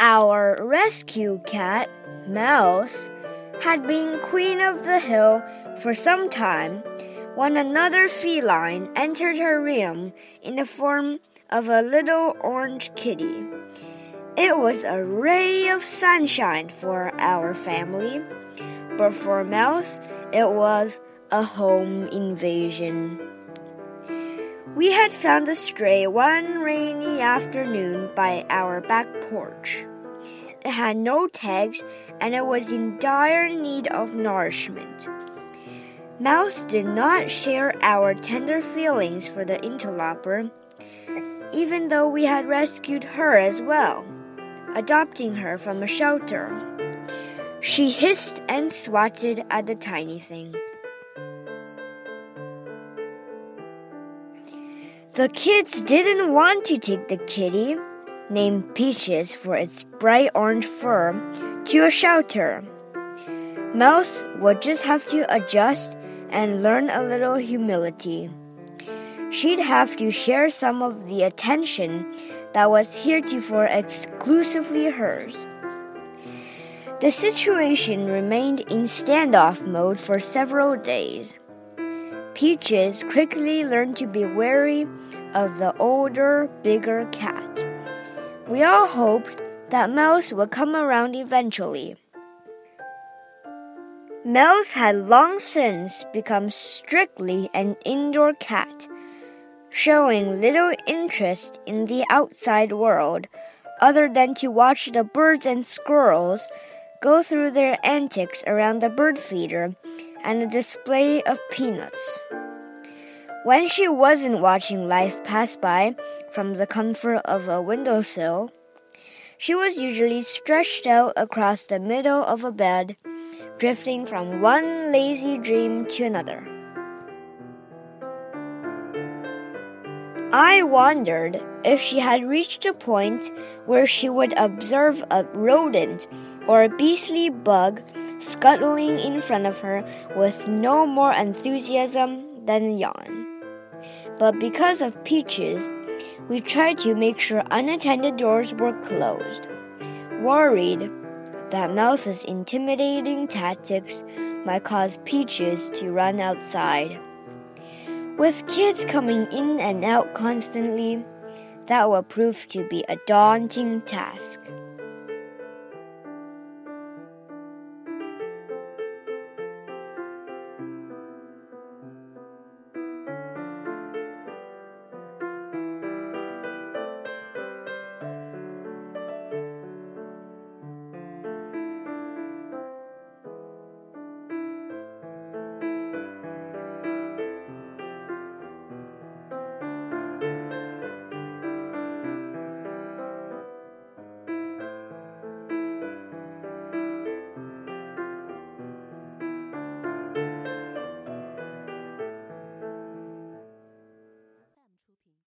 Our rescue cat, Mouse, had been queen of the hill for some time when another feline entered her realm in the form of a little orange kitty. It was a ray of sunshine for our family, but for Mouse, it was a home invasion. We had found a stray one rainy afternoon by our back porch. It had no tags and it was in dire need of nourishment. Mouse did not share our tender feelings for the interloper, even though we had rescued her as well, adopting her from a shelter. She hissed and swatted at the tiny thing. The kids didn't want to take the kitty, named Peaches for its bright orange fur, to a shelter. Mouse would just have to adjust and learn a little humility. She'd have to share some of the attention that was heretofore exclusively hers. The situation remained in standoff mode for several days. Peaches quickly learned to be wary of the older, bigger cat. We all hoped that Mouse would come around eventually. Mouse had long since become strictly an indoor cat, showing little interest in the outside world other than to watch the birds and squirrels go through their antics around the bird feeder and a display of peanuts. When she wasn't watching life pass by from the comfort of a windowsill, she was usually stretched out across the middle of a bed, drifting from one lazy dream to another. I wondered if she had reached a point where she would observe a rodent or a beastly bug scuttling in front of her with no more enthusiasm than a yawn. But because of Peaches, we tried to make sure unattended doors were closed, worried that Mouse's intimidating tactics might cause Peaches to run outside. With kids coming in and out constantly, that would prove to be a daunting task.